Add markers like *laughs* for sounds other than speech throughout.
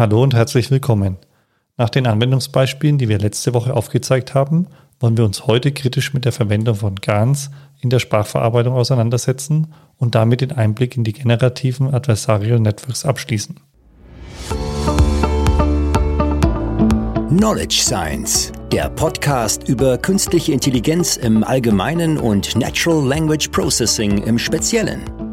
Hallo und herzlich willkommen. Nach den Anwendungsbeispielen, die wir letzte Woche aufgezeigt haben, wollen wir uns heute kritisch mit der Verwendung von GANs in der Sprachverarbeitung auseinandersetzen und damit den Einblick in die generativen Adversarial Networks abschließen. Knowledge Science, der Podcast über künstliche Intelligenz im Allgemeinen und Natural Language Processing im Speziellen.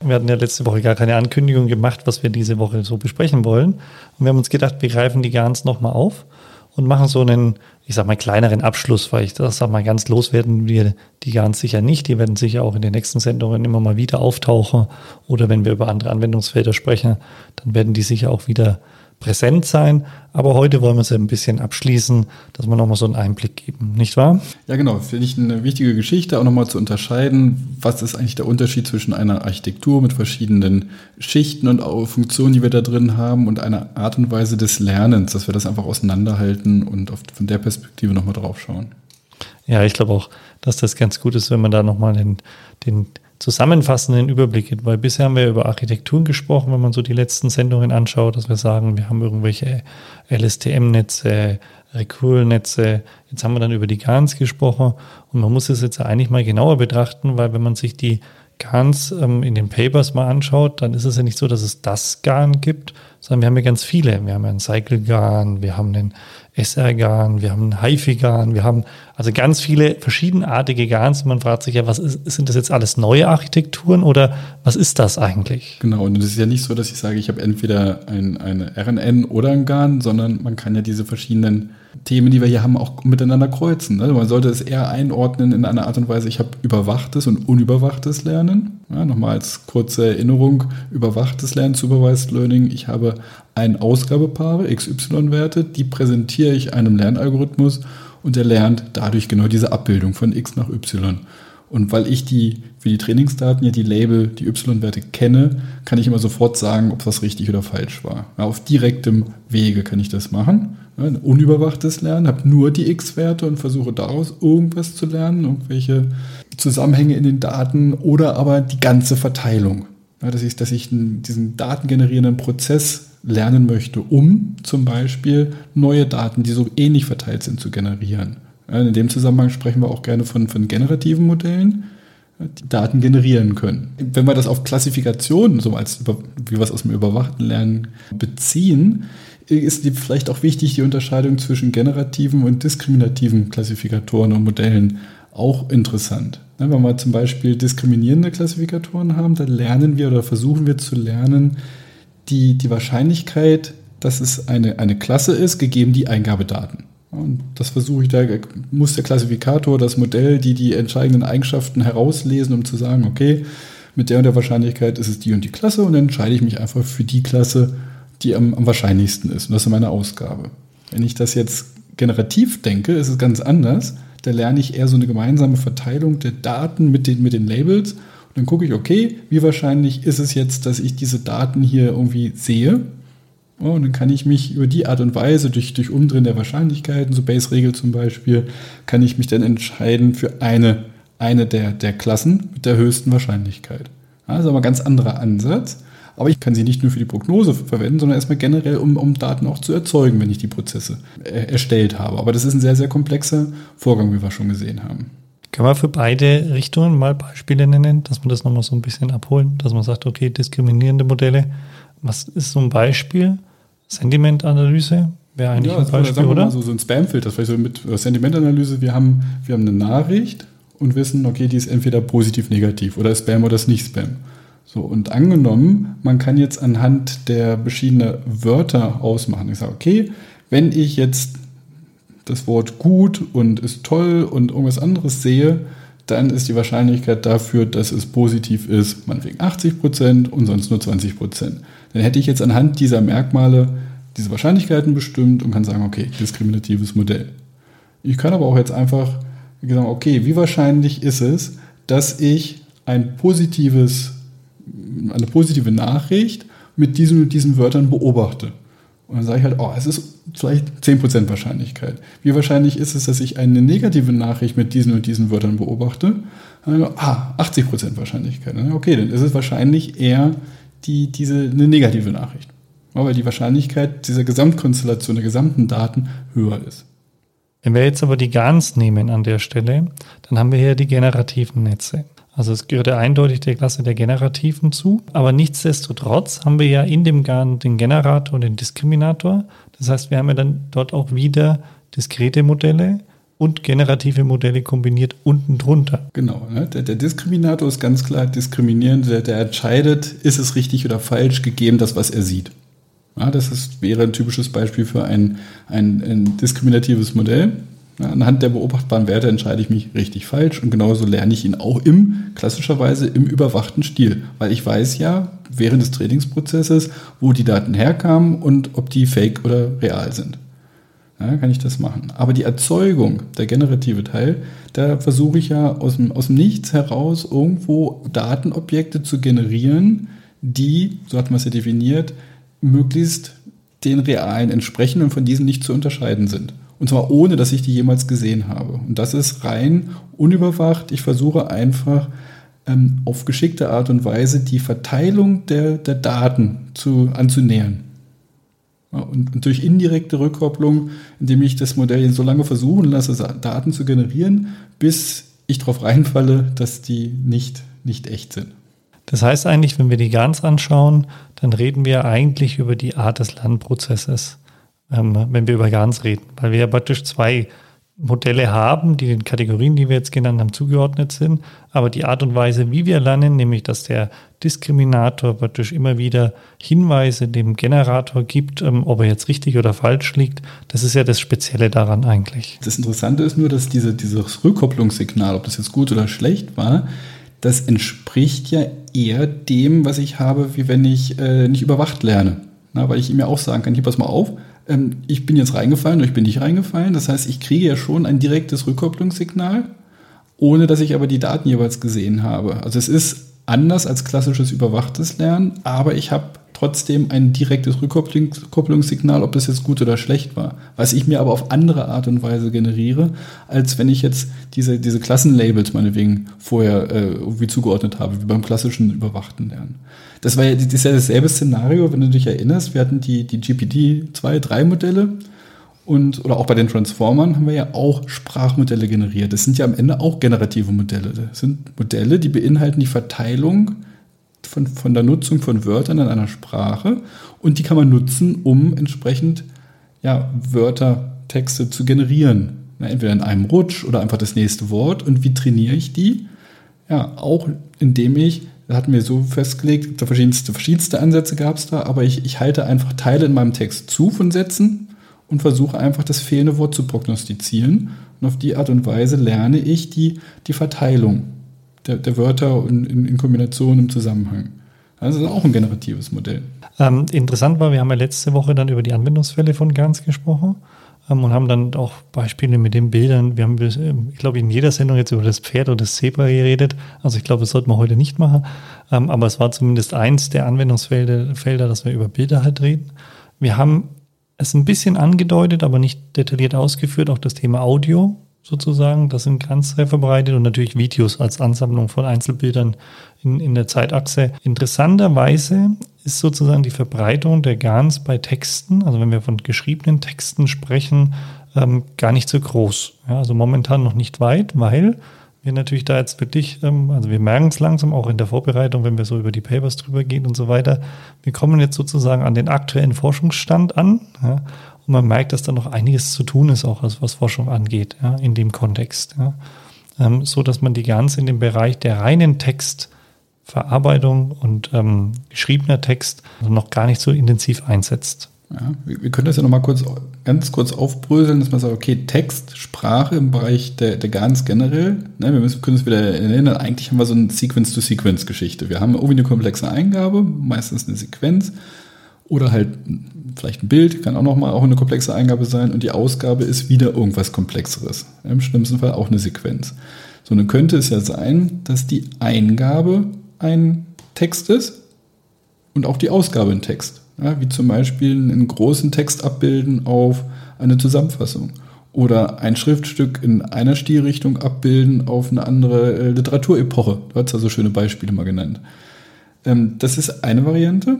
wir hatten ja letzte Woche gar keine Ankündigung gemacht, was wir diese Woche so besprechen wollen. Und wir haben uns gedacht, wir greifen die Gans nochmal auf und machen so einen, ich sag mal, kleineren Abschluss, weil ich das sag mal, ganz loswerden wir die Gans sicher nicht. Die werden sicher auch in den nächsten Sendungen immer mal wieder auftauchen. Oder wenn wir über andere Anwendungsfelder sprechen, dann werden die sicher auch wieder präsent sein. Aber heute wollen wir es ein bisschen abschließen, dass wir nochmal so einen Einblick geben, nicht wahr? Ja, genau. Finde ich eine wichtige Geschichte, auch nochmal zu unterscheiden, was ist eigentlich der Unterschied zwischen einer Architektur mit verschiedenen Schichten und auch Funktionen, die wir da drin haben, und einer Art und Weise des Lernens, dass wir das einfach auseinanderhalten und von der Perspektive nochmal drauf schauen. Ja, ich glaube auch, dass das ganz gut ist, wenn man da nochmal den, den zusammenfassenden Überblick weil bisher haben wir über Architekturen gesprochen, wenn man so die letzten Sendungen anschaut, dass wir sagen, wir haben irgendwelche LSTM-Netze, Recurl-Netze, jetzt haben wir dann über die GANs gesprochen und man muss es jetzt eigentlich mal genauer betrachten, weil wenn man sich die GANs ähm, in den Papers mal anschaut, dann ist es ja nicht so, dass es das GAN gibt, sondern wir haben ja ganz viele. Wir haben einen Cycle-GAN, wir haben einen SR-GAN, wir haben HiFi-GAN, wir haben also ganz viele verschiedenartige GANs. Man fragt sich ja, was ist, sind das jetzt alles neue Architekturen oder was ist das eigentlich? Genau, und es ist ja nicht so, dass ich sage, ich habe entweder ein, eine RNN oder ein GAN, sondern man kann ja diese verschiedenen Themen, die wir hier haben, auch miteinander kreuzen. Ne? Man sollte es eher einordnen in einer Art und Weise, ich habe überwachtes und unüberwachtes Lernen. Ja, nochmal als kurze Erinnerung, überwachtes Lernen, Supervised Learning. Ich habe ein Ausgabepaare, XY-Werte, die präsentiere ich einem Lernalgorithmus und er lernt dadurch genau diese Abbildung von X nach Y. Und weil ich die für die Trainingsdaten ja die Label, die Y-Werte kenne, kann ich immer sofort sagen, ob was richtig oder falsch war. Ja, auf direktem Wege kann ich das machen. Ja, unüberwachtes Lernen, habe nur die X-Werte und versuche daraus irgendwas zu lernen, irgendwelche Zusammenhänge in den Daten oder aber die ganze Verteilung. Ja, dass ich, dass ich diesen datengenerierenden Prozess lernen möchte, um zum Beispiel neue Daten, die so ähnlich verteilt sind, zu generieren. In dem Zusammenhang sprechen wir auch gerne von, von generativen Modellen, die Daten generieren können. Wenn wir das auf Klassifikationen, so als wie wir es aus dem überwachten Lernen beziehen, ist vielleicht auch wichtig, die Unterscheidung zwischen generativen und diskriminativen Klassifikatoren und Modellen auch interessant. Wenn wir zum Beispiel diskriminierende Klassifikatoren haben, dann lernen wir oder versuchen wir zu lernen, die, die Wahrscheinlichkeit, dass es eine, eine Klasse ist, gegeben die Eingabedaten. Und das versuche ich, da muss der Klassifikator, das Modell, die die entscheidenden Eigenschaften herauslesen, um zu sagen, okay, mit der und der Wahrscheinlichkeit ist es die und die Klasse und dann entscheide ich mich einfach für die Klasse, die am, am wahrscheinlichsten ist. Und das ist meine Ausgabe. Wenn ich das jetzt generativ denke, ist es ganz anders. Da lerne ich eher so eine gemeinsame Verteilung der Daten mit den, mit den Labels. Und dann gucke ich, okay, wie wahrscheinlich ist es jetzt, dass ich diese Daten hier irgendwie sehe? Und dann kann ich mich über die Art und Weise, durch, durch Umdrehen der Wahrscheinlichkeiten, so Base-Regel zum Beispiel, kann ich mich dann entscheiden für eine, eine der, der Klassen mit der höchsten Wahrscheinlichkeit. Das ist aber ein ganz anderer Ansatz. Aber ich kann sie nicht nur für die Prognose verwenden, sondern erstmal generell, um, um Daten auch zu erzeugen, wenn ich die Prozesse äh, erstellt habe. Aber das ist ein sehr, sehr komplexer Vorgang, wie wir schon gesehen haben. Kann man für beide Richtungen mal Beispiele nennen, dass man das nochmal so ein bisschen abholen, dass man sagt, okay, diskriminierende Modelle was ist so ein Beispiel? Sentimentanalyse wäre eigentlich ja, ein Beispiel, oder? So, so ein Spamfilter, vielleicht so mit äh, Sentimentanalyse. Wir haben, wir haben eine Nachricht und wissen, okay, die ist entweder positiv, negativ oder Spam oder ist nicht Spam. So, und angenommen, man kann jetzt anhand der verschiedenen Wörter ausmachen. Ich sage, okay, wenn ich jetzt das Wort gut und ist toll und irgendwas anderes sehe, dann ist die Wahrscheinlichkeit dafür, dass es positiv ist, meinetwegen 80 Prozent und sonst nur 20 Prozent. Dann hätte ich jetzt anhand dieser Merkmale diese Wahrscheinlichkeiten bestimmt und kann sagen, okay, diskriminatives Modell. Ich kann aber auch jetzt einfach sagen, okay, wie wahrscheinlich ist es, dass ich ein positives, eine positive Nachricht mit diesen und diesen Wörtern beobachte? Und dann sage ich halt, oh, es ist vielleicht 10% Wahrscheinlichkeit. Wie wahrscheinlich ist es, dass ich eine negative Nachricht mit diesen und diesen Wörtern beobachte? Also, ah, 80% Wahrscheinlichkeit. Okay, dann ist es wahrscheinlich eher die, diese, eine negative Nachricht. Weil die Wahrscheinlichkeit dieser Gesamtkonstellation der gesamten Daten höher ist. Wenn wir jetzt aber die GANs nehmen an der Stelle, dann haben wir hier die generativen Netze. Also es gehört ja eindeutig der Klasse der Generativen zu. Aber nichtsdestotrotz haben wir ja in dem GAN den Generator und den Diskriminator. Das heißt, wir haben ja dann dort auch wieder diskrete Modelle und generative Modelle kombiniert unten drunter. Genau. Ne? Der, der, Diskriminator ist ganz klar diskriminierend. Der, der, entscheidet, ist es richtig oder falsch, gegeben das, was er sieht. Ja, das ist, wäre ein typisches Beispiel für ein, ein, ein diskriminatives Modell. Ja, anhand der beobachtbaren Werte entscheide ich mich richtig falsch und genauso lerne ich ihn auch im, klassischerweise im überwachten Stil, weil ich weiß ja während des Trainingsprozesses, wo die Daten herkamen und ob die fake oder real sind. Ja, kann ich das machen. Aber die Erzeugung, der generative Teil, da versuche ich ja aus dem, aus dem Nichts heraus irgendwo Datenobjekte zu generieren, die, so hat man es ja definiert, möglichst den realen entsprechen und von diesen nicht zu unterscheiden sind. Und zwar ohne, dass ich die jemals gesehen habe. Und das ist rein unüberwacht. Ich versuche einfach ähm, auf geschickte Art und Weise die Verteilung der, der Daten zu, anzunähern. Und, durch indirekte Rückkopplung, indem ich das Modell so lange versuchen lasse, Daten zu generieren, bis ich darauf reinfalle, dass die nicht, nicht echt sind. Das heißt eigentlich, wenn wir die GANs anschauen, dann reden wir eigentlich über die Art des Lernprozesses ähm, wenn wir über GANs reden, weil wir ja praktisch zwei Modelle haben, die den Kategorien, die wir jetzt genannt haben, zugeordnet sind. Aber die Art und Weise, wie wir lernen, nämlich dass der Diskriminator praktisch immer wieder Hinweise dem Generator gibt, ähm, ob er jetzt richtig oder falsch liegt, das ist ja das Spezielle daran eigentlich. Das Interessante ist nur, dass diese, dieses Rückkopplungssignal, ob das jetzt gut oder schlecht war, das entspricht ja eher dem, was ich habe, wie wenn ich äh, nicht überwacht lerne. Na, weil ich ihm ja auch sagen kann, hier pass mal auf, ähm, ich bin jetzt reingefallen oder ich bin nicht reingefallen. Das heißt, ich kriege ja schon ein direktes Rückkopplungssignal, ohne dass ich aber die Daten jeweils gesehen habe. Also es ist anders als klassisches überwachtes Lernen, aber ich habe trotzdem ein direktes Rückkopplungssignal, ob das jetzt gut oder schlecht war. Was ich mir aber auf andere Art und Weise generiere, als wenn ich jetzt diese, diese Klassenlabels meinetwegen vorher äh, irgendwie zugeordnet habe, wie beim klassischen überwachten Lernen. Das war ja, das ist ja dasselbe Szenario, wenn du dich erinnerst. Wir hatten die, die GPT 2, 3 Modelle und, oder auch bei den Transformern haben wir ja auch Sprachmodelle generiert. Das sind ja am Ende auch generative Modelle. Das sind Modelle, die beinhalten die Verteilung von, von der Nutzung von Wörtern in einer Sprache und die kann man nutzen, um entsprechend ja, Wörter, Texte zu generieren. Ja, entweder in einem Rutsch oder einfach das nächste Wort. Und wie trainiere ich die? Ja, auch indem ich, da hatten wir so festgelegt, verschiedenste, verschiedenste Ansätze gab es da, aber ich, ich halte einfach Teile in meinem Text zu von Sätzen und versuche einfach das fehlende Wort zu prognostizieren. Und auf die Art und Weise lerne ich die, die Verteilung der, der Wörter in, in, in, Kombination im Zusammenhang. Also das ist auch ein generatives Modell. Ähm, interessant war, wir haben ja letzte Woche dann über die Anwendungsfälle von GANs gesprochen ähm, und haben dann auch Beispiele mit den Bildern. Wir haben, ähm, ich glaube, in jeder Sendung jetzt über das Pferd oder das Zebra geredet. Also ich glaube, das sollten wir heute nicht machen. Ähm, aber es war zumindest eins der Anwendungsfelder, Felder, dass wir über Bilder halt reden. Wir haben es ein bisschen angedeutet, aber nicht detailliert ausgeführt, auch das Thema Audio sozusagen. Das sind ganz sehr verbreitet und natürlich Videos als Ansammlung von Einzelbildern in, in der Zeitachse. Interessanterweise ist sozusagen die Verbreitung der GANs bei Texten, also wenn wir von geschriebenen Texten sprechen, ähm, gar nicht so groß. Ja, also momentan noch nicht weit, weil wir natürlich da jetzt wirklich, ähm, also wir merken es langsam auch in der Vorbereitung, wenn wir so über die Papers drüber gehen und so weiter. Wir kommen jetzt sozusagen an den aktuellen Forschungsstand an. Ja, und man merkt, dass da noch einiges zu tun ist, auch was, Forschung angeht, ja, in dem Kontext. Ja. Ähm, so dass man die ganz in dem Bereich der reinen Textverarbeitung und ähm, geschriebener Text noch gar nicht so intensiv einsetzt. Ja, wir können das ja nochmal kurz, ganz kurz aufbröseln, dass man sagt, okay, Text, Sprache im Bereich der, der GANs generell, ne, wir müssen, können es wieder erinnern, eigentlich haben wir so eine Sequence-to-Sequence-Geschichte. Wir haben irgendwie eine komplexe Eingabe, meistens eine Sequenz, oder halt vielleicht ein Bild, kann auch nochmal auch eine komplexe Eingabe sein und die Ausgabe ist wieder irgendwas Komplexeres. Im schlimmsten Fall auch eine Sequenz. So, dann könnte es ja sein, dass die Eingabe ein Text ist und auch die Ausgabe ein Text. Ja, wie zum Beispiel einen großen Text abbilden auf eine Zusammenfassung oder ein Schriftstück in einer Stilrichtung abbilden auf eine andere äh, Literaturepoche. Du hast ja so schöne Beispiele mal genannt. Ähm, das ist eine Variante.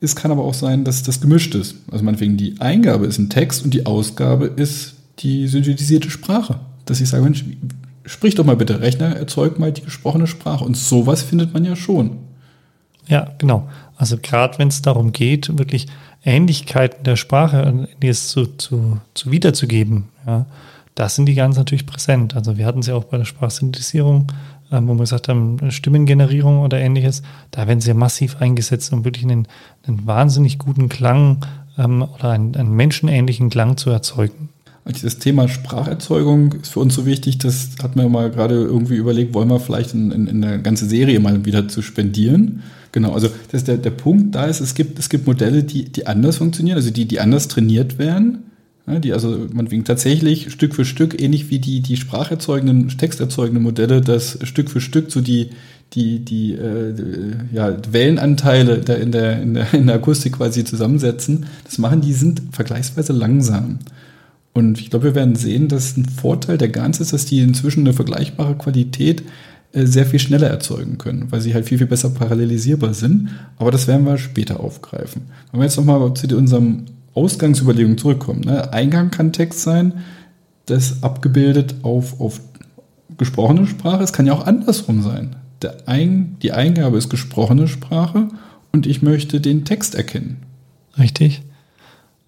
Es kann aber auch sein, dass das gemischt ist. Also meinetwegen die Eingabe ist ein Text und die Ausgabe ist die synthetisierte Sprache. Dass ich sage, Mensch, sprich doch mal bitte, Rechner, erzeug mal die gesprochene Sprache. Und sowas findet man ja schon. Ja, genau. Also gerade wenn es darum geht, wirklich Ähnlichkeiten der Sprache es zu, zu, zu wiederzugeben, ja, das sind die ganz natürlich präsent. Also wir hatten sie auch bei der Sprachsynthetisierung, ähm, wo wir gesagt haben, Stimmengenerierung oder ähnliches, da werden sie massiv eingesetzt, um wirklich einen, einen wahnsinnig guten Klang ähm, oder einen, einen menschenähnlichen Klang zu erzeugen. Das Thema Spracherzeugung ist für uns so wichtig, das hat mir mal gerade irgendwie überlegt, wollen wir vielleicht in, in, in eine ganze Serie mal wieder zu spendieren. Genau, also das der, der Punkt da ist, es gibt, es gibt Modelle, die, die anders funktionieren, also die, die anders trainiert werden, die also man tatsächlich Stück für Stück, ähnlich wie die, die spracherzeugenden, texterzeugenden Modelle, das Stück für Stück so die, die, die äh, ja, Wellenanteile da in, der, in, der, in der Akustik quasi zusammensetzen, das machen, die sind vergleichsweise langsam. Und ich glaube, wir werden sehen, dass ein Vorteil der GANs ist, dass die inzwischen eine vergleichbare Qualität äh, sehr viel schneller erzeugen können, weil sie halt viel, viel besser parallelisierbar sind. Aber das werden wir später aufgreifen. Wenn wir jetzt nochmal zu unserem Ausgangsüberlegung zurückkommen. Ne? Eingang kann Text sein, das abgebildet auf, auf gesprochene Sprache. Es kann ja auch andersrum sein. Ein, die Eingabe ist gesprochene Sprache und ich möchte den Text erkennen. Richtig.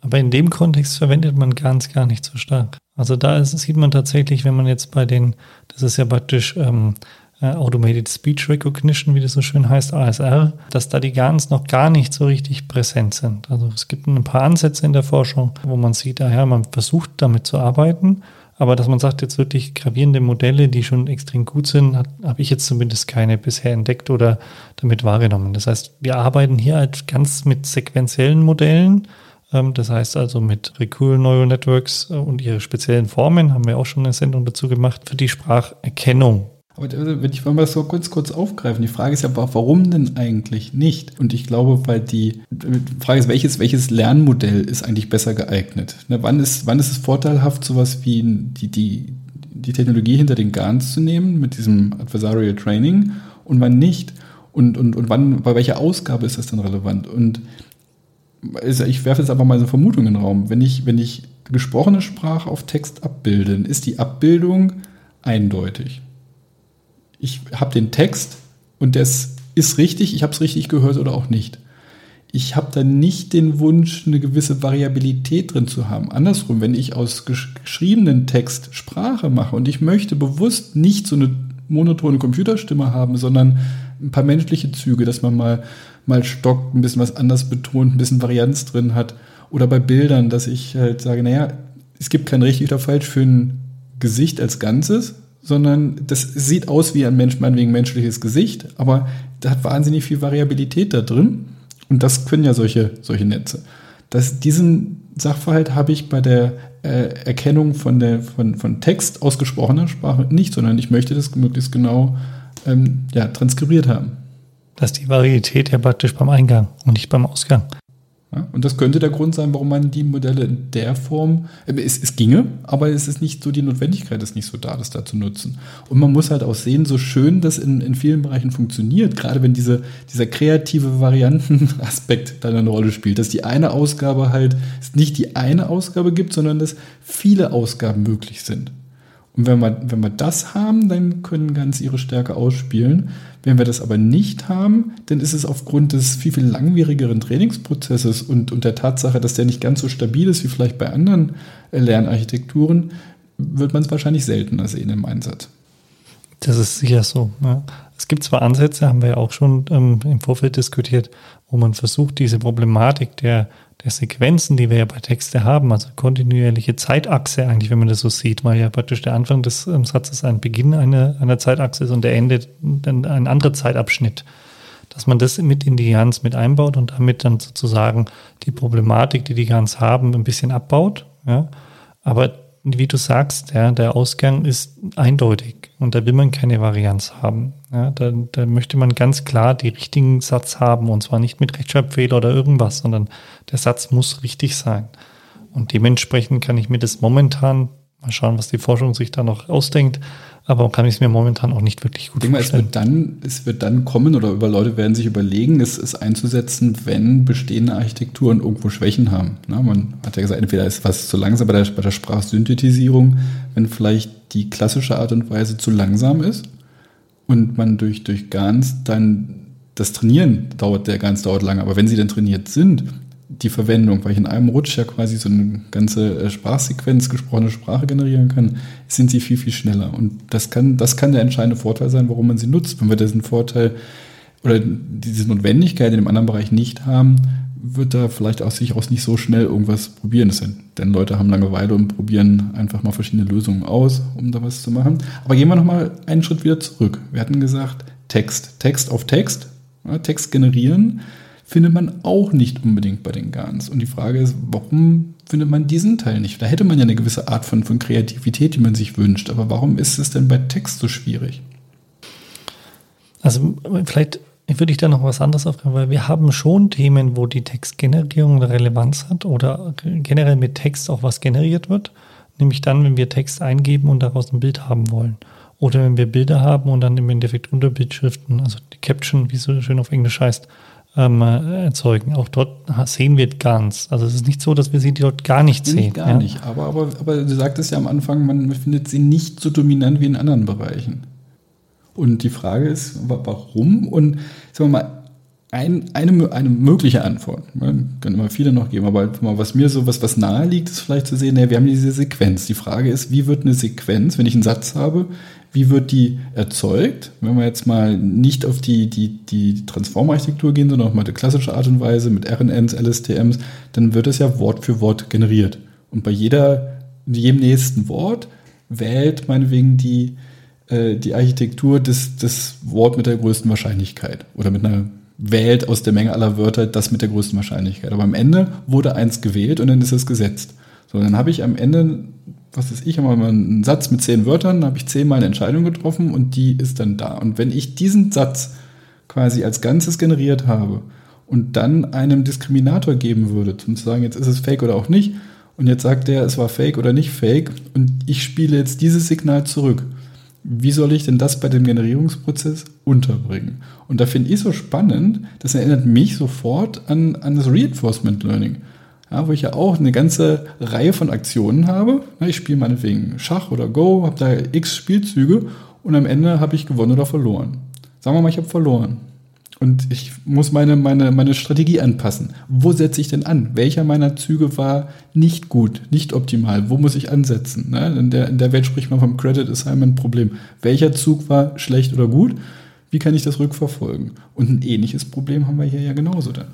Aber in dem Kontext verwendet man ganz gar nicht so stark. Also da ist, sieht man tatsächlich, wenn man jetzt bei den, das ist ja praktisch ähm, äh, Automated Speech Recognition, wie das so schön heißt, ASR, dass da die GANs noch gar nicht so richtig präsent sind. Also es gibt ein paar Ansätze in der Forschung, wo man sieht, daher man versucht damit zu arbeiten, aber dass man sagt, jetzt wirklich gravierende Modelle, die schon extrem gut sind, habe ich jetzt zumindest keine bisher entdeckt oder damit wahrgenommen. Das heißt, wir arbeiten hier halt ganz mit sequenziellen Modellen. Ähm, das heißt also mit Recurrent Neural Networks äh, und ihre speziellen Formen, haben wir auch schon eine Sendung dazu gemacht, für die Spracherkennung. Aber wenn ich mal so kurz, kurz aufgreifen, die Frage ist ja, warum denn eigentlich nicht? Und ich glaube, weil die, Frage ist, welches, welches Lernmodell ist eigentlich besser geeignet? Ne, wann, ist, wann ist es vorteilhaft, sowas wie die, die, die Technologie hinter den GANs zu nehmen mit diesem Adversarial Training und wann nicht? Und, und, und wann, bei welcher Ausgabe ist das dann relevant? Und ich werfe jetzt einfach mal eine Vermutung in den Raum. Wenn ich, wenn ich gesprochene Sprache auf Text abbilde, ist die Abbildung eindeutig ich habe den Text und das ist richtig, ich habe es richtig gehört oder auch nicht. Ich habe da nicht den Wunsch, eine gewisse Variabilität drin zu haben. Andersrum, wenn ich aus geschriebenen Text Sprache mache und ich möchte bewusst nicht so eine monotone Computerstimme haben, sondern ein paar menschliche Züge, dass man mal, mal stockt, ein bisschen was anders betont, ein bisschen Varianz drin hat. Oder bei Bildern, dass ich halt sage, naja, es gibt kein richtig oder falsch für ein Gesicht als Ganzes, sondern das sieht aus wie ein Mensch, meinetwegen menschliches Gesicht, aber da hat wahnsinnig viel Variabilität da drin. Und das können ja solche, solche Netze. Das, diesen Sachverhalt habe ich bei der äh, Erkennung von, der, von, von Text ausgesprochener Sprache nicht, sondern ich möchte das möglichst genau ähm, ja, transkribiert haben. Das ist die Varietät ja praktisch beim Eingang und nicht beim Ausgang. Ja, und das könnte der Grund sein, warum man die Modelle in der Form, äh, es, es ginge, aber es ist nicht so, die Notwendigkeit ist nicht so da, das da zu nutzen. Und man muss halt auch sehen, so schön das in, in vielen Bereichen funktioniert, gerade wenn diese, dieser kreative Variantenaspekt *laughs* da eine Rolle spielt, dass die eine Ausgabe halt, es nicht die eine Ausgabe gibt, sondern dass viele Ausgaben möglich sind. Und wenn wir, wenn wir das haben, dann können ganz ihre Stärke ausspielen. Wenn wir das aber nicht haben, dann ist es aufgrund des viel, viel langwierigeren Trainingsprozesses und, und der Tatsache, dass der nicht ganz so stabil ist wie vielleicht bei anderen äh, Lernarchitekturen, wird man es wahrscheinlich seltener sehen im Einsatz. Das ist sicher so. Ja. Es gibt zwar Ansätze, haben wir ja auch schon ähm, im Vorfeld diskutiert, wo man versucht, diese Problematik der der Sequenzen, die wir ja bei Texte haben, also kontinuierliche Zeitachse eigentlich, wenn man das so sieht, weil ja praktisch der Anfang des ähm, Satzes ein Beginn einer, einer Zeitachse ist und der Ende dann ein anderer Zeitabschnitt, dass man das mit in die GANs mit einbaut und damit dann sozusagen die Problematik, die die GANs haben, ein bisschen abbaut. Ja. Aber wie du sagst, ja, der Ausgang ist eindeutig und da will man keine Varianz haben. Ja, da, da möchte man ganz klar die richtigen Satz haben und zwar nicht mit Rechtschreibfehler oder irgendwas, sondern der Satz muss richtig sein. Und dementsprechend kann ich mir das momentan, mal schauen, was die Forschung sich da noch ausdenkt, aber kann ich es mir momentan auch nicht wirklich gut ich denke vorstellen. Mal, es, wird dann, es wird dann kommen oder über Leute werden sich überlegen, es, es einzusetzen, wenn bestehende Architekturen irgendwo Schwächen haben. Na, man hat ja gesagt, entweder ist was zu langsam bei der, bei der Sprachsynthetisierung, wenn vielleicht die klassische Art und Weise zu langsam ist und man durch, durch GANs dann das Trainieren dauert, der GANs dauert lange, aber wenn sie dann trainiert sind, die Verwendung, weil ich in einem Rutsch ja quasi so eine ganze äh, Sprachsequenz, gesprochene Sprache generieren kann, sind sie viel, viel schneller. Und das kann, das kann der entscheidende Vorteil sein, warum man sie nutzt. Wenn wir diesen Vorteil oder diese Notwendigkeit in dem anderen Bereich nicht haben, wird da vielleicht auch sich auch nicht so schnell irgendwas probieren. Das sind, denn Leute haben Langeweile und probieren einfach mal verschiedene Lösungen aus, um da was zu machen. Aber gehen wir nochmal einen Schritt wieder zurück. Wir hatten gesagt, Text, Text auf Text, ja, Text generieren findet man auch nicht unbedingt bei den GANs. Und die Frage ist, warum findet man diesen Teil nicht? Da hätte man ja eine gewisse Art von, von Kreativität, die man sich wünscht. Aber warum ist es denn bei Text so schwierig? Also vielleicht würde ich da noch was anderes aufgreifen, weil wir haben schon Themen, wo die Textgenerierung eine Relevanz hat oder generell mit Text auch was generiert wird. Nämlich dann, wenn wir Text eingeben und daraus ein Bild haben wollen. Oder wenn wir Bilder haben und dann im Endeffekt Unterbildschriften, also die Caption, wie es so schön auf Englisch heißt, ähm, erzeugen. Auch dort sehen wir ganz. Also es ist nicht so, dass wir sie dort gar nicht sehen. Nicht gar ja? nicht. Aber, aber, aber du sagtest ja am Anfang, man findet sie nicht so dominant wie in anderen Bereichen. Und die Frage ist, warum? Und sagen wir mal, ein, eine, eine mögliche Antwort, man kann immer viele noch geben, aber was mir so was, was nahe liegt, ist vielleicht zu sehen, ja, wir haben diese Sequenz. Die Frage ist, wie wird eine Sequenz, wenn ich einen Satz habe, wie wird die erzeugt? Wenn wir jetzt mal nicht auf die, die, die Transform-Architektur gehen, sondern auf mal die klassische Art und Weise mit RNNs, LSTMs, dann wird es ja Wort für Wort generiert. Und bei jeder, jedem nächsten Wort wählt meinetwegen die, äh, die Architektur das, das Wort mit der größten Wahrscheinlichkeit oder mit einer wählt aus der Menge aller Wörter das mit der größten Wahrscheinlichkeit. Aber am Ende wurde eins gewählt und dann ist es gesetzt. So, dann habe ich am Ende was ist ich, habe mal einen Satz mit zehn Wörtern, da habe ich zehnmal eine Entscheidung getroffen und die ist dann da. Und wenn ich diesen Satz quasi als Ganzes generiert habe und dann einem Diskriminator geben würde, um zu sagen, jetzt ist es fake oder auch nicht, und jetzt sagt der, es war fake oder nicht fake, und ich spiele jetzt dieses Signal zurück. Wie soll ich denn das bei dem Generierungsprozess unterbringen? Und da finde ich so spannend, das erinnert mich sofort an, an das Reinforcement Learning ja, wo ich ja auch eine ganze Reihe von Aktionen habe. Ich spiele meinetwegen Schach oder Go, habe da x Spielzüge und am Ende habe ich gewonnen oder verloren. Sagen wir mal, ich habe verloren. Und ich muss meine, meine, meine Strategie anpassen. Wo setze ich denn an? Welcher meiner Züge war nicht gut, nicht optimal? Wo muss ich ansetzen? Ne? In, der, in der Welt spricht man vom Credit Assignment Problem. Welcher Zug war schlecht oder gut? Wie kann ich das rückverfolgen? Und ein ähnliches Problem haben wir hier ja genauso dann.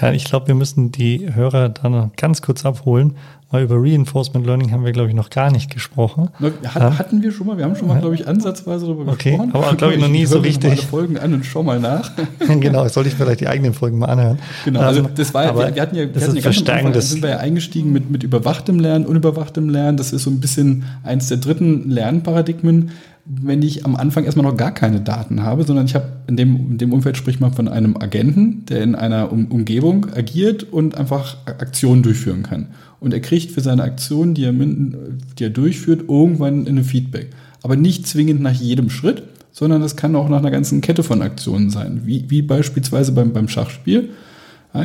Ja, ich glaube, wir müssen die Hörer da noch ganz kurz abholen, weil über Reinforcement Learning haben wir, glaube ich, noch gar nicht gesprochen. Hat, hatten wir schon mal, wir haben schon mal, glaube ich, ansatzweise darüber okay, gesprochen. aber glaube ich noch nie ich so richtig. Alle Folgen an und schau mal nach. *laughs* genau, sollte ich vielleicht die eigenen Folgen mal anhören. Genau, also ähm, das war, wir, wir hatten ja, wir hatten ja ganz am Anfang, sind wir ja eingestiegen mit, mit überwachtem Lernen, unüberwachtem Lernen. Das ist so ein bisschen eins der dritten Lernparadigmen wenn ich am Anfang erstmal noch gar keine Daten habe, sondern ich habe in dem, in dem Umfeld spricht man von einem Agenten, der in einer um Umgebung agiert und einfach Aktionen durchführen kann. Und er kriegt für seine Aktionen, die er, die er durchführt, irgendwann eine Feedback. Aber nicht zwingend nach jedem Schritt, sondern es kann auch nach einer ganzen Kette von Aktionen sein, wie, wie beispielsweise beim, beim Schachspiel.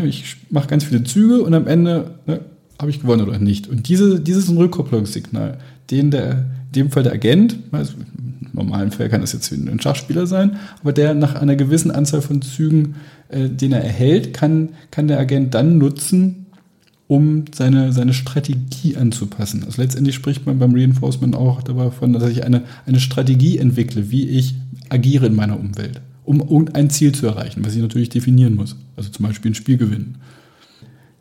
Ich mache ganz viele Züge und am Ende ne, habe ich gewonnen oder nicht. Und diese, dieses ist ein Rückkopplungssignal, den der, in dem Fall der Agent, also normalen Fall kann das jetzt ein Schachspieler sein, aber der nach einer gewissen Anzahl von Zügen, äh, den er erhält, kann, kann der Agent dann nutzen, um seine, seine Strategie anzupassen. Also letztendlich spricht man beim Reinforcement auch davon, dass ich eine, eine Strategie entwickle, wie ich agiere in meiner Umwelt, um irgendein Ziel zu erreichen, was ich natürlich definieren muss. Also zum Beispiel ein Spiel gewinnen.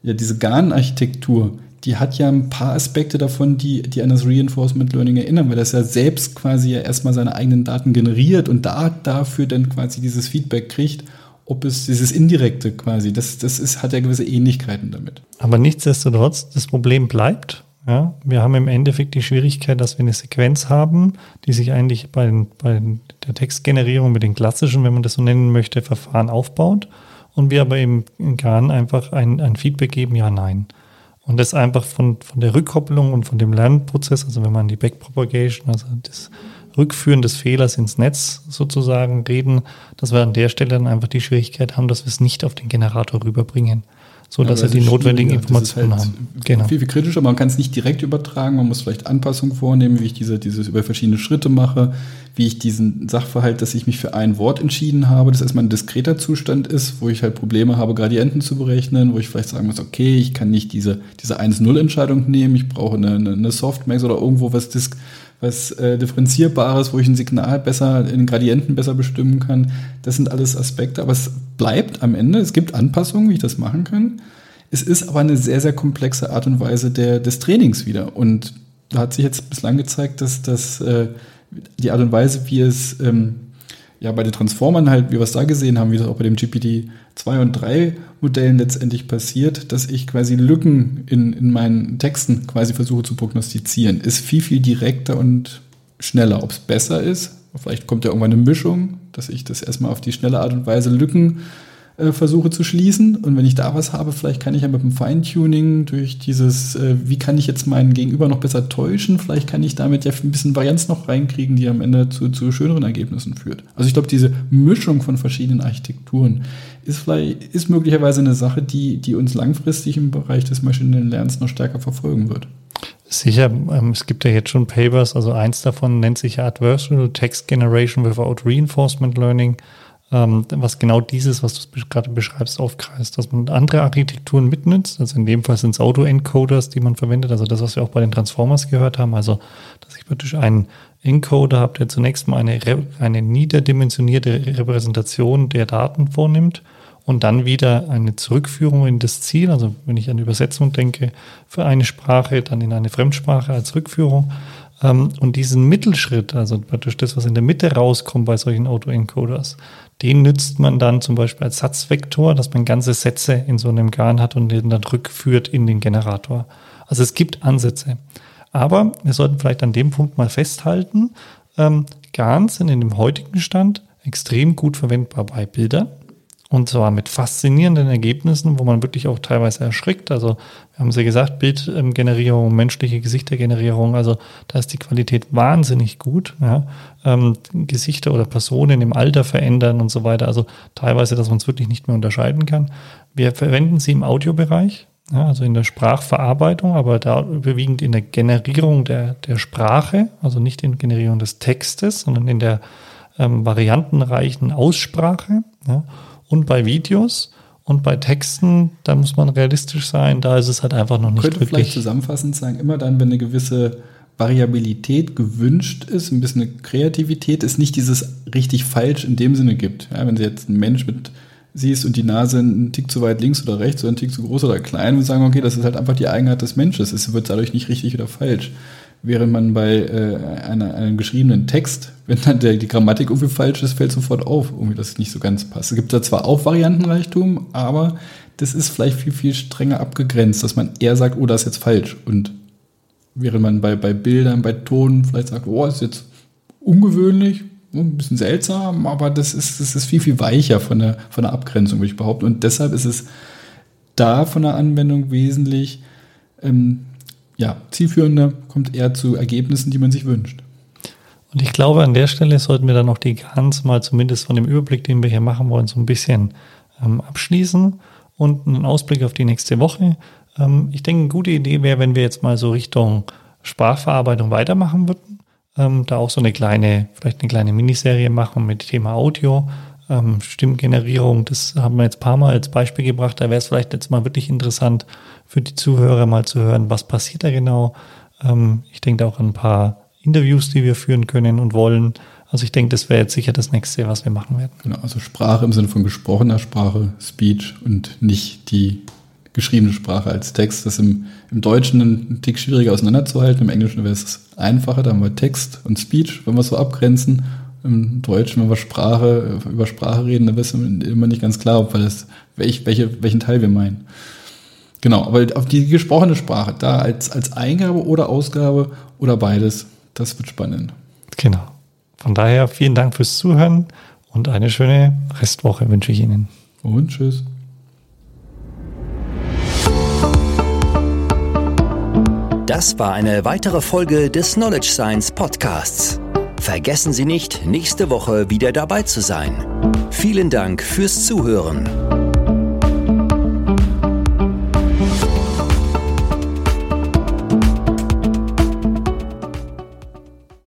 Ja, diese GAN-Architektur, die hat ja ein paar Aspekte davon, die, die an das Reinforcement Learning erinnern, weil das ja selbst quasi ja erstmal seine eigenen Daten generiert und da dafür dann quasi dieses Feedback kriegt ob es dieses Indirekte quasi, das, das ist, hat ja gewisse Ähnlichkeiten damit. Aber nichtsdestotrotz, das Problem bleibt. Ja, wir haben im Endeffekt die Schwierigkeit, dass wir eine Sequenz haben, die sich eigentlich bei, bei der Textgenerierung mit den klassischen, wenn man das so nennen möchte, Verfahren aufbaut. Und wir aber im GAN einfach ein, ein Feedback geben, ja, nein. Und das einfach von, von der Rückkopplung und von dem Lernprozess, also wenn man die Backpropagation, also das Rückführen des Fehlers ins Netz sozusagen reden, dass wir an der Stelle dann einfach die Schwierigkeit haben, dass wir es nicht auf den Generator rüberbringen so dass ja, er die notwendigen Informationen halt haben. Genau. Viel, viel kritischer. Man kann es nicht direkt übertragen. Man muss vielleicht Anpassungen vornehmen, wie ich diese, dieses über verschiedene Schritte mache, wie ich diesen Sachverhalt, dass ich mich für ein Wort entschieden habe, das erstmal ein diskreter Zustand ist, wo ich halt Probleme habe, Gradienten zu berechnen, wo ich vielleicht sagen muss, okay, ich kann nicht diese, diese 1-0-Entscheidung nehmen, ich brauche eine, eine, eine Softmax oder irgendwo was disk was äh, Differenzierbares, wo ich ein Signal besser, in Gradienten besser bestimmen kann. Das sind alles Aspekte, aber es bleibt am Ende, es gibt Anpassungen, wie ich das machen kann. Es ist aber eine sehr, sehr komplexe Art und Weise der, des Trainings wieder. Und da hat sich jetzt bislang gezeigt, dass, dass äh, die Art und Weise, wie es ähm, ja bei den Transformern halt, wie wir es da gesehen haben, wie das auch bei dem GPT 2 und 3 Modellen letztendlich passiert, dass ich quasi Lücken in, in meinen Texten quasi versuche zu prognostizieren, ist viel, viel direkter und schneller. Ob es besser ist, vielleicht kommt ja irgendwann eine Mischung, dass ich das erstmal auf die schnelle Art und Weise Lücken äh, versuche zu schließen. Und wenn ich da was habe, vielleicht kann ich ja mit dem Feintuning durch dieses, äh, wie kann ich jetzt meinen Gegenüber noch besser täuschen, vielleicht kann ich damit ja ein bisschen Varianz noch reinkriegen, die am Ende zu, zu schöneren Ergebnissen führt. Also ich glaube, diese Mischung von verschiedenen Architekturen ist vielleicht, ist möglicherweise eine Sache, die, die uns langfristig im Bereich des maschinellen Lernens noch stärker verfolgen wird. Sicher, ähm, es gibt ja jetzt schon Papers, also eins davon nennt sich Adversarial Text Generation Without Reinforcement Learning ähm, was genau dieses, was du gerade beschreibst, aufkreist, dass man andere Architekturen mitnutzt. Also in dem Fall sind es Auto-Encoders, die man verwendet, also das, was wir auch bei den Transformers gehört haben, also dass ich praktisch einen Encoder habe, der zunächst mal eine, eine niederdimensionierte Repräsentation der Daten vornimmt und dann wieder eine Zurückführung in das Ziel, also wenn ich an Übersetzung denke, für eine Sprache, dann in eine Fremdsprache als Rückführung. Ähm, und diesen Mittelschritt, also praktisch das, was in der Mitte rauskommt bei solchen Autoencoders, den nützt man dann zum Beispiel als Satzvektor, dass man ganze Sätze in so einem Garn hat und den dann rückführt in den Generator. Also es gibt Ansätze. Aber wir sollten vielleicht an dem Punkt mal festhalten, ähm, Garns sind in dem heutigen Stand extrem gut verwendbar bei Bildern. Und zwar mit faszinierenden Ergebnissen, wo man wirklich auch teilweise erschrickt. Also, wir haben sie gesagt, Bildgenerierung, menschliche Gesichtergenerierung, also da ist die Qualität wahnsinnig gut. Ja. Ähm, Gesichter oder Personen im Alter verändern und so weiter. Also teilweise, dass man es wirklich nicht mehr unterscheiden kann. Wir verwenden sie im Audiobereich, ja, also in der Sprachverarbeitung, aber da überwiegend in der Generierung der, der Sprache, also nicht in der Generierung des Textes, sondern in der ähm, variantenreichen Aussprache. Ja. Und bei Videos und bei Texten, da muss man realistisch sein, da ist es halt einfach noch nicht Könnte wirklich. vielleicht zusammenfassend sagen, immer dann, wenn eine gewisse Variabilität gewünscht ist, ein bisschen Kreativität, es nicht dieses richtig falsch in dem Sinne gibt. Ja, wenn Sie jetzt einen Mensch mit siehst und die Nase einen Tick zu weit links oder rechts oder einen Tick zu groß oder klein und sagen, okay, das ist halt einfach die Eigenart des Menschen. Es wird dadurch nicht richtig oder falsch. Während man bei äh, einer, einem geschriebenen Text, wenn dann der, die Grammatik irgendwie falsch ist, fällt sofort auf, irgendwie, dass es nicht so ganz passt. Es gibt da zwar auch Variantenreichtum, aber das ist vielleicht viel, viel strenger abgegrenzt, dass man eher sagt, oh, das ist jetzt falsch. Und während man bei, bei Bildern, bei Ton vielleicht sagt, oh, das ist jetzt ungewöhnlich, oh, ein bisschen seltsam, aber das ist, das ist viel, viel weicher von der, von der Abgrenzung, würde ich behaupten. Und deshalb ist es da von der Anwendung wesentlich ähm, ja, zielführender, kommt eher zu Ergebnissen, die man sich wünscht. Und ich glaube, an der Stelle sollten wir dann noch die ganz mal zumindest von dem Überblick, den wir hier machen wollen, so ein bisschen ähm, abschließen und einen Ausblick auf die nächste Woche. Ähm, ich denke, eine gute Idee wäre, wenn wir jetzt mal so Richtung Sprachverarbeitung weitermachen würden. Ähm, da auch so eine kleine, vielleicht eine kleine Miniserie machen mit Thema Audio, ähm, Stimmgenerierung. Das haben wir jetzt ein paar Mal als Beispiel gebracht. Da wäre es vielleicht jetzt mal wirklich interessant, für die Zuhörer mal zu hören, was passiert da genau. Ähm, ich denke auch an ein paar Interviews, die wir führen können und wollen. Also ich denke, das wäre jetzt sicher das nächste, was wir machen werden. Genau, also Sprache im Sinne von gesprochener Sprache, Speech und nicht die geschriebene Sprache als Text. Das ist im, im Deutschen ein Tick schwieriger auseinanderzuhalten. Im Englischen wäre es einfacher. Da haben wir Text und Speech, wenn wir es so abgrenzen. Im Deutschen, wenn wir Sprache, über Sprache reden, da wissen wir immer nicht ganz klar, ob wir das, welch, welche, welchen Teil wir meinen. Genau, aber auf die gesprochene Sprache, da als, als Eingabe oder Ausgabe oder beides, das wird spannend. Genau. Von daher vielen Dank fürs Zuhören und eine schöne Restwoche wünsche ich Ihnen. Und tschüss. Das war eine weitere Folge des Knowledge Science Podcasts. Vergessen Sie nicht, nächste Woche wieder dabei zu sein. Vielen Dank fürs Zuhören.